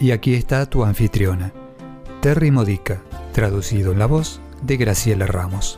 Y aquí está tu anfitriona, Terry Modica, traducido en la voz de Graciela Ramos.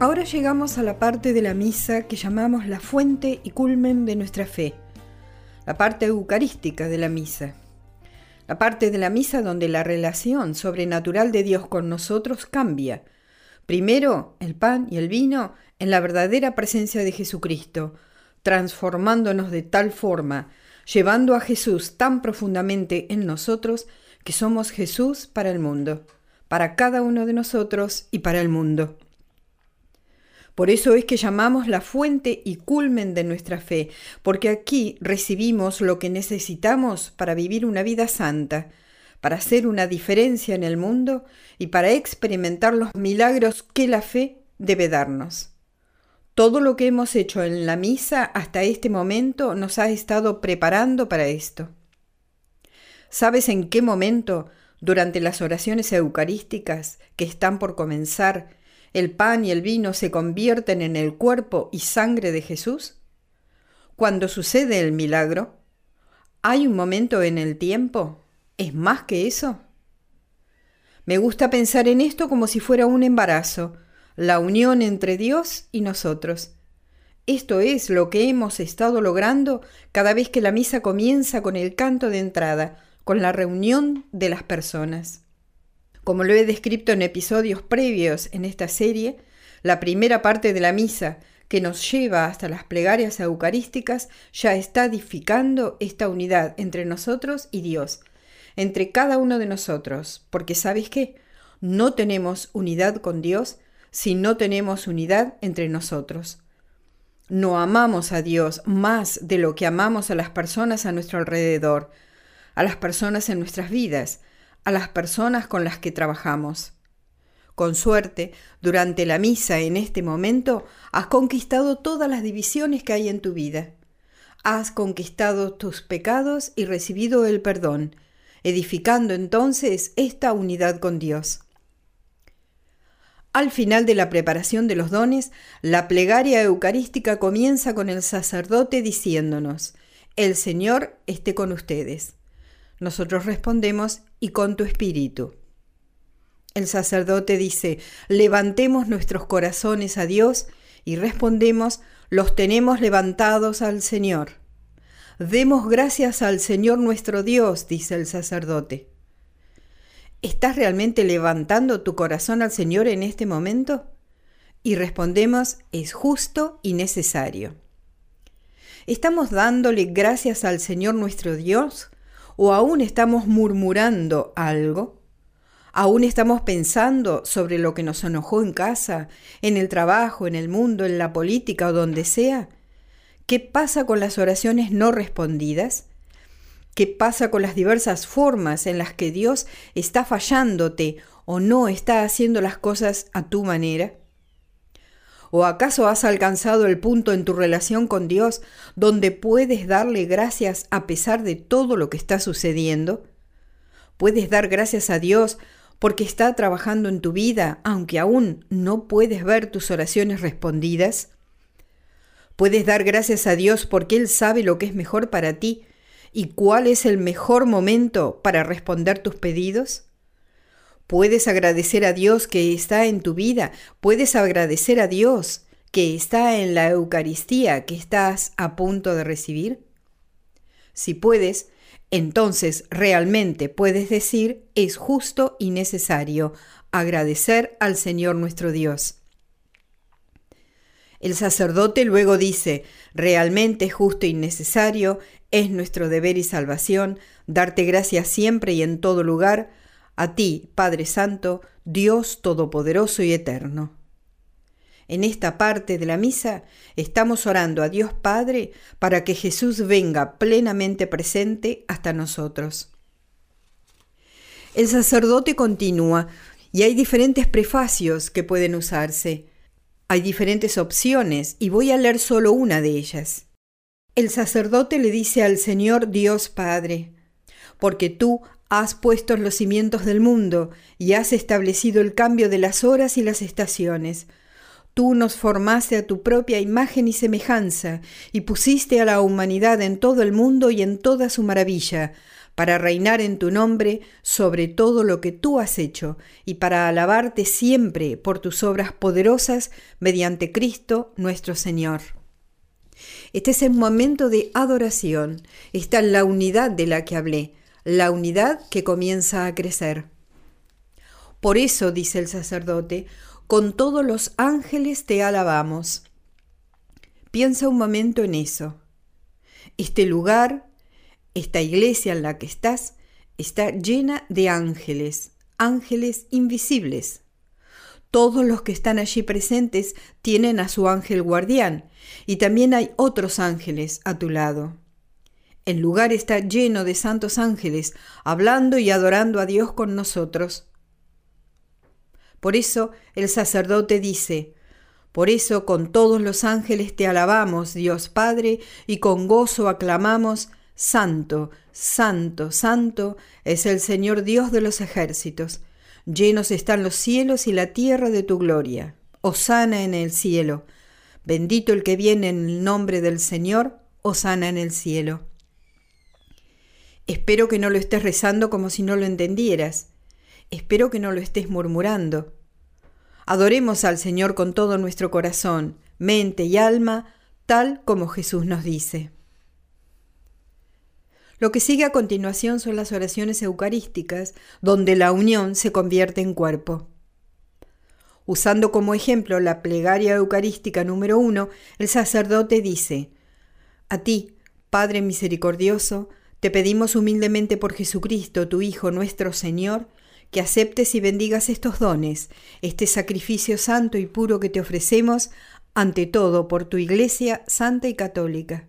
Ahora llegamos a la parte de la misa que llamamos la fuente y culmen de nuestra fe, la parte eucarística de la misa, la parte de la misa donde la relación sobrenatural de Dios con nosotros cambia. Primero el pan y el vino en la verdadera presencia de Jesucristo, transformándonos de tal forma llevando a Jesús tan profundamente en nosotros que somos Jesús para el mundo, para cada uno de nosotros y para el mundo. Por eso es que llamamos la fuente y culmen de nuestra fe, porque aquí recibimos lo que necesitamos para vivir una vida santa, para hacer una diferencia en el mundo y para experimentar los milagros que la fe debe darnos. Todo lo que hemos hecho en la misa hasta este momento nos ha estado preparando para esto. ¿Sabes en qué momento, durante las oraciones eucarísticas que están por comenzar, el pan y el vino se convierten en el cuerpo y sangre de Jesús? Cuando sucede el milagro, ¿hay un momento en el tiempo? ¿Es más que eso? Me gusta pensar en esto como si fuera un embarazo, la unión entre Dios y nosotros. Esto es lo que hemos estado logrando cada vez que la misa comienza con el canto de entrada, con la reunión de las personas. Como lo he descrito en episodios previos en esta serie, la primera parte de la misa, que nos lleva hasta las plegarias eucarísticas, ya está edificando esta unidad entre nosotros y Dios, entre cada uno de nosotros, porque ¿sabes qué? No tenemos unidad con Dios si no tenemos unidad entre nosotros. No amamos a Dios más de lo que amamos a las personas a nuestro alrededor, a las personas en nuestras vidas, a las personas con las que trabajamos. Con suerte, durante la misa en este momento, has conquistado todas las divisiones que hay en tu vida. Has conquistado tus pecados y recibido el perdón, edificando entonces esta unidad con Dios. Al final de la preparación de los dones, la plegaria eucarística comienza con el sacerdote diciéndonos, El Señor esté con ustedes. Nosotros respondemos, y con tu espíritu. El sacerdote dice, levantemos nuestros corazones a Dios y respondemos, los tenemos levantados al Señor. Demos gracias al Señor nuestro Dios, dice el sacerdote. ¿Estás realmente levantando tu corazón al Señor en este momento? Y respondemos, es justo y necesario. ¿Estamos dándole gracias al Señor nuestro Dios? ¿O aún estamos murmurando algo? ¿Aún estamos pensando sobre lo que nos enojó en casa, en el trabajo, en el mundo, en la política o donde sea? ¿Qué pasa con las oraciones no respondidas? ¿Qué pasa con las diversas formas en las que Dios está fallándote o no está haciendo las cosas a tu manera? ¿O acaso has alcanzado el punto en tu relación con Dios donde puedes darle gracias a pesar de todo lo que está sucediendo? ¿Puedes dar gracias a Dios porque está trabajando en tu vida aunque aún no puedes ver tus oraciones respondidas? ¿Puedes dar gracias a Dios porque Él sabe lo que es mejor para ti y cuál es el mejor momento para responder tus pedidos? Puedes agradecer a Dios que está en tu vida, puedes agradecer a Dios que está en la Eucaristía que estás a punto de recibir. Si puedes, entonces realmente puedes decir es justo y necesario agradecer al Señor nuestro Dios. El sacerdote luego dice, realmente justo y necesario es nuestro deber y salvación darte gracias siempre y en todo lugar, a ti, Padre Santo, Dios Todopoderoso y Eterno. En esta parte de la misa estamos orando a Dios Padre para que Jesús venga plenamente presente hasta nosotros. El sacerdote continúa y hay diferentes prefacios que pueden usarse. Hay diferentes opciones y voy a leer solo una de ellas. El sacerdote le dice al Señor Dios Padre, porque tú has puesto los cimientos del mundo y has establecido el cambio de las horas y las estaciones. Tú nos formaste a tu propia imagen y semejanza y pusiste a la humanidad en todo el mundo y en toda su maravilla, para reinar en tu nombre sobre todo lo que tú has hecho y para alabarte siempre por tus obras poderosas mediante Cristo nuestro Señor. Este es el momento de adoración, está la unidad de la que hablé, la unidad que comienza a crecer. Por eso, dice el sacerdote, con todos los ángeles te alabamos. Piensa un momento en eso. Este lugar esta iglesia en la que estás está llena de ángeles, ángeles invisibles. Todos los que están allí presentes tienen a su ángel guardián y también hay otros ángeles a tu lado. El lugar está lleno de santos ángeles, hablando y adorando a Dios con nosotros. Por eso el sacerdote dice, por eso con todos los ángeles te alabamos, Dios Padre, y con gozo aclamamos Santo, santo, santo es el Señor Dios de los ejércitos. Llenos están los cielos y la tierra de tu gloria. Osana en el cielo. Bendito el que viene en el nombre del Señor. Osana en el cielo. Espero que no lo estés rezando como si no lo entendieras. Espero que no lo estés murmurando. Adoremos al Señor con todo nuestro corazón, mente y alma, tal como Jesús nos dice. Lo que sigue a continuación son las oraciones eucarísticas, donde la unión se convierte en cuerpo. Usando como ejemplo la plegaria eucarística número uno, el sacerdote dice, A ti, Padre misericordioso, te pedimos humildemente por Jesucristo, tu Hijo nuestro Señor, que aceptes y bendigas estos dones, este sacrificio santo y puro que te ofrecemos, ante todo por tu Iglesia santa y católica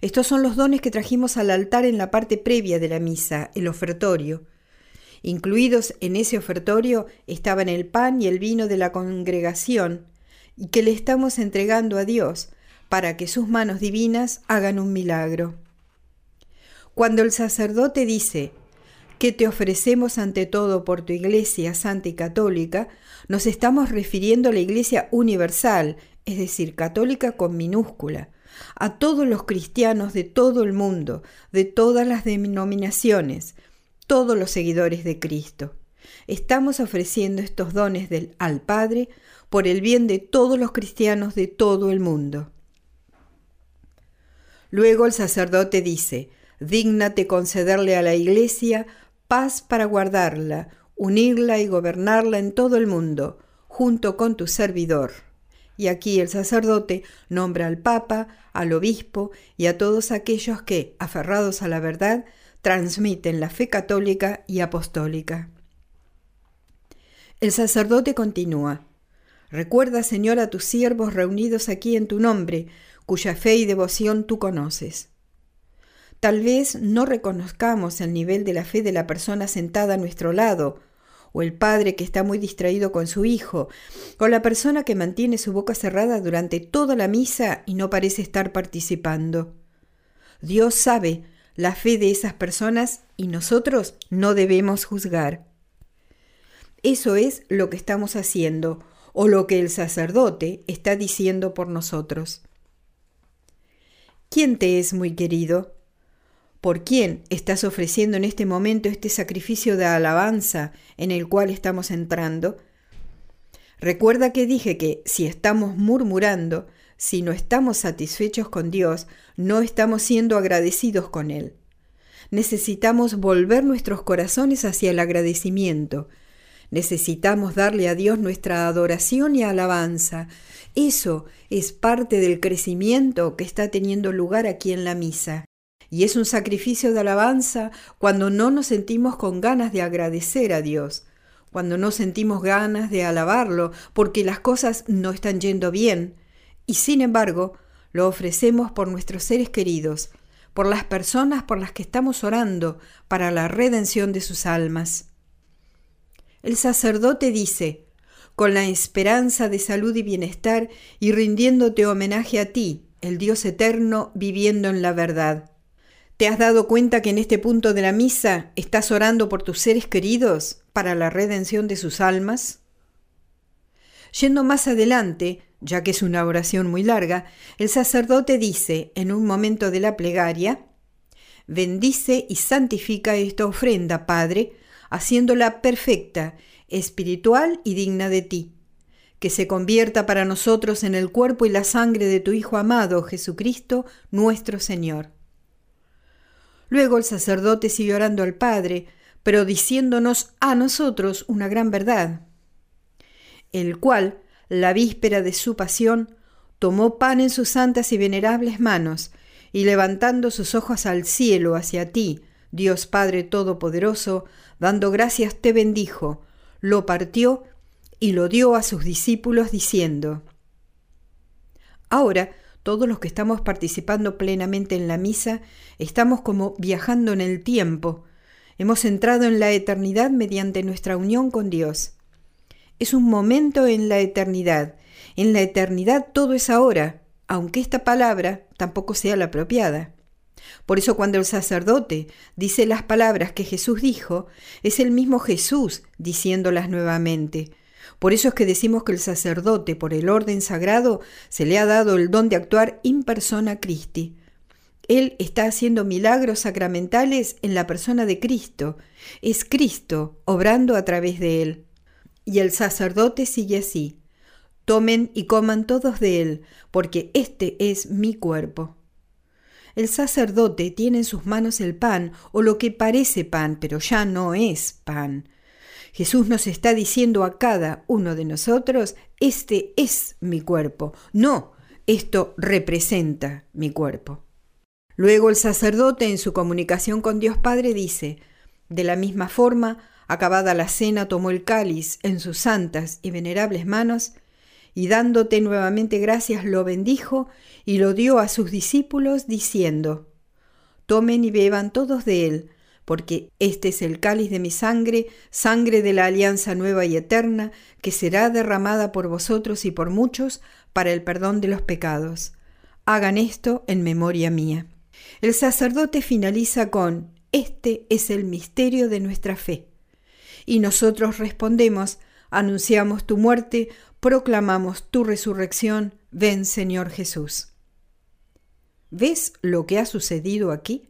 estos son los dones que trajimos al altar en la parte previa de la misa, el ofertorio. Incluidos en ese ofertorio estaban el pan y el vino de la congregación, y que le estamos entregando a Dios para que sus manos divinas hagan un milagro. Cuando el sacerdote dice que te ofrecemos ante todo por tu Iglesia Santa y Católica, nos estamos refiriendo a la Iglesia universal, es decir, católica con minúscula, a todos los cristianos de todo el mundo, de todas las denominaciones, todos los seguidores de Cristo. Estamos ofreciendo estos dones al Padre por el bien de todos los cristianos de todo el mundo. Luego el sacerdote dice, dígnate concederle a la Iglesia paz para guardarla, unirla y gobernarla en todo el mundo, junto con tu servidor. Y aquí el sacerdote nombra al Papa, al obispo y a todos aquellos que, aferrados a la verdad, transmiten la fe católica y apostólica. El sacerdote continúa. Recuerda, Señor, a tus siervos reunidos aquí en tu nombre, cuya fe y devoción tú conoces. Tal vez no reconozcamos el nivel de la fe de la persona sentada a nuestro lado, o el padre que está muy distraído con su hijo, o la persona que mantiene su boca cerrada durante toda la misa y no parece estar participando. Dios sabe la fe de esas personas y nosotros no debemos juzgar. Eso es lo que estamos haciendo o lo que el sacerdote está diciendo por nosotros. ¿Quién te es muy querido? Por quién estás ofreciendo en este momento este sacrificio de alabanza en el cual estamos entrando. Recuerda que dije que si estamos murmurando, si no estamos satisfechos con Dios, no estamos siendo agradecidos con Él. Necesitamos volver nuestros corazones hacia el agradecimiento. Necesitamos darle a Dios nuestra adoración y alabanza. Eso es parte del crecimiento que está teniendo lugar aquí en la misa. Y es un sacrificio de alabanza cuando no nos sentimos con ganas de agradecer a Dios, cuando no sentimos ganas de alabarlo porque las cosas no están yendo bien, y sin embargo lo ofrecemos por nuestros seres queridos, por las personas por las que estamos orando para la redención de sus almas. El sacerdote dice, con la esperanza de salud y bienestar y rindiéndote homenaje a ti, el Dios eterno, viviendo en la verdad. ¿Te has dado cuenta que en este punto de la misa estás orando por tus seres queridos para la redención de sus almas? Yendo más adelante, ya que es una oración muy larga, el sacerdote dice en un momento de la plegaria, bendice y santifica esta ofrenda, Padre, haciéndola perfecta, espiritual y digna de ti, que se convierta para nosotros en el cuerpo y la sangre de tu Hijo amado, Jesucristo, nuestro Señor Luego el sacerdote siguió orando al Padre, pero diciéndonos a nosotros una gran verdad, el cual, la víspera de su pasión, tomó pan en sus santas y venerables manos, y levantando sus ojos al cielo hacia ti, Dios Padre Todopoderoso, dando gracias te bendijo, lo partió y lo dio a sus discípulos diciendo, Ahora todos los que estamos participando plenamente en la misa, estamos como viajando en el tiempo. Hemos entrado en la eternidad mediante nuestra unión con Dios. Es un momento en la eternidad. En la eternidad todo es ahora, aunque esta palabra tampoco sea la apropiada. Por eso cuando el sacerdote dice las palabras que Jesús dijo, es el mismo Jesús diciéndolas nuevamente. Por eso es que decimos que el sacerdote, por el orden sagrado, se le ha dado el don de actuar in persona Christi. Él está haciendo milagros sacramentales en la persona de Cristo. Es Cristo obrando a través de él. Y el sacerdote sigue así. Tomen y coman todos de él, porque este es mi cuerpo. El sacerdote tiene en sus manos el pan, o lo que parece pan, pero ya no es pan. Jesús nos está diciendo a cada uno de nosotros, este es mi cuerpo, no, esto representa mi cuerpo. Luego el sacerdote en su comunicación con Dios Padre dice, de la misma forma, acabada la cena, tomó el cáliz en sus santas y venerables manos, y dándote nuevamente gracias lo bendijo y lo dio a sus discípulos, diciendo, Tomen y beban todos de él, porque este es el cáliz de mi sangre, sangre de la alianza nueva y eterna, que será derramada por vosotros y por muchos para el perdón de los pecados. Hagan esto en memoria mía. El sacerdote finaliza con, Este es el misterio de nuestra fe. Y nosotros respondemos, anunciamos tu muerte, proclamamos tu resurrección, ven Señor Jesús. ¿Ves lo que ha sucedido aquí?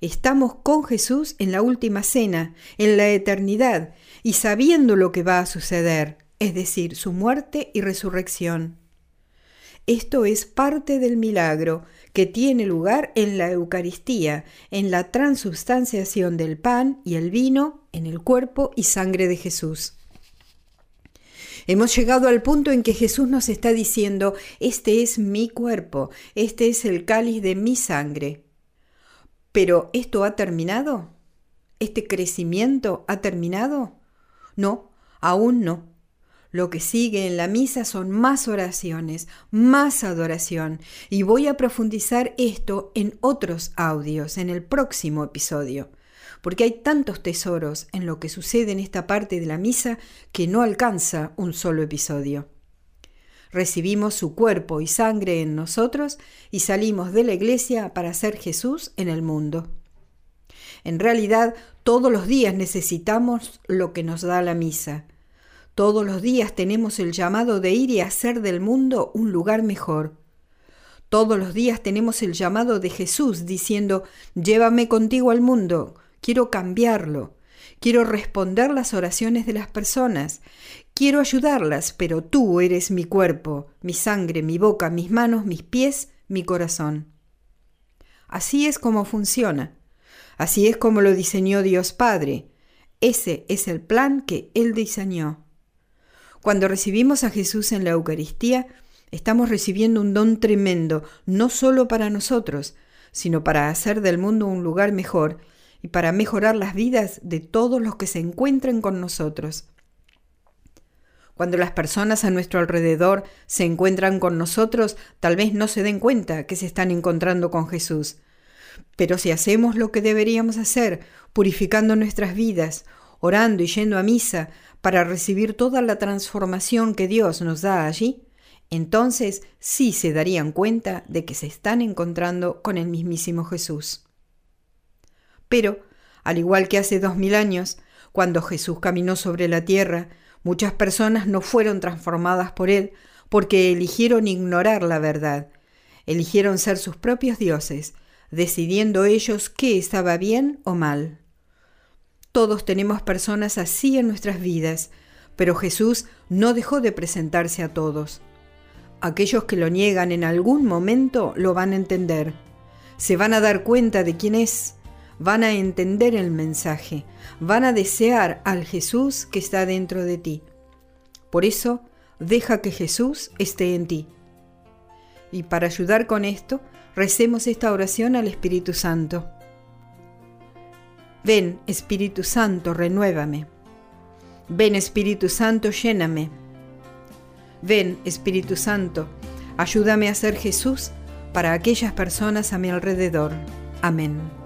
Estamos con Jesús en la última cena, en la eternidad, y sabiendo lo que va a suceder, es decir, su muerte y resurrección. Esto es parte del milagro que tiene lugar en la Eucaristía, en la transubstanciación del pan y el vino en el cuerpo y sangre de Jesús. Hemos llegado al punto en que Jesús nos está diciendo, este es mi cuerpo, este es el cáliz de mi sangre. Pero ¿esto ha terminado? ¿Este crecimiento ha terminado? No, aún no. Lo que sigue en la misa son más oraciones, más adoración, y voy a profundizar esto en otros audios, en el próximo episodio, porque hay tantos tesoros en lo que sucede en esta parte de la misa que no alcanza un solo episodio recibimos su cuerpo y sangre en nosotros y salimos de la iglesia para ser Jesús en el mundo. En realidad, todos los días necesitamos lo que nos da la misa. Todos los días tenemos el llamado de ir y hacer del mundo un lugar mejor. Todos los días tenemos el llamado de Jesús diciendo, llévame contigo al mundo, quiero cambiarlo, quiero responder las oraciones de las personas, Quiero ayudarlas, pero tú eres mi cuerpo, mi sangre, mi boca, mis manos, mis pies, mi corazón. Así es como funciona. Así es como lo diseñó Dios Padre. Ese es el plan que Él diseñó. Cuando recibimos a Jesús en la Eucaristía, estamos recibiendo un don tremendo, no solo para nosotros, sino para hacer del mundo un lugar mejor y para mejorar las vidas de todos los que se encuentren con nosotros. Cuando las personas a nuestro alrededor se encuentran con nosotros, tal vez no se den cuenta que se están encontrando con Jesús. Pero si hacemos lo que deberíamos hacer, purificando nuestras vidas, orando y yendo a misa para recibir toda la transformación que Dios nos da allí, entonces sí se darían cuenta de que se están encontrando con el mismísimo Jesús. Pero, al igual que hace dos mil años, cuando Jesús caminó sobre la tierra, Muchas personas no fueron transformadas por Él porque eligieron ignorar la verdad, eligieron ser sus propios dioses, decidiendo ellos qué estaba bien o mal. Todos tenemos personas así en nuestras vidas, pero Jesús no dejó de presentarse a todos. Aquellos que lo niegan en algún momento lo van a entender, se van a dar cuenta de quién es, van a entender el mensaje, van a desear al Jesús que está dentro de ti. Por eso, deja que Jesús esté en ti. Y para ayudar con esto, recemos esta oración al Espíritu Santo. Ven, Espíritu Santo, renuévame. Ven, Espíritu Santo, lléname. Ven, Espíritu Santo, ayúdame a ser Jesús para aquellas personas a mi alrededor. Amén.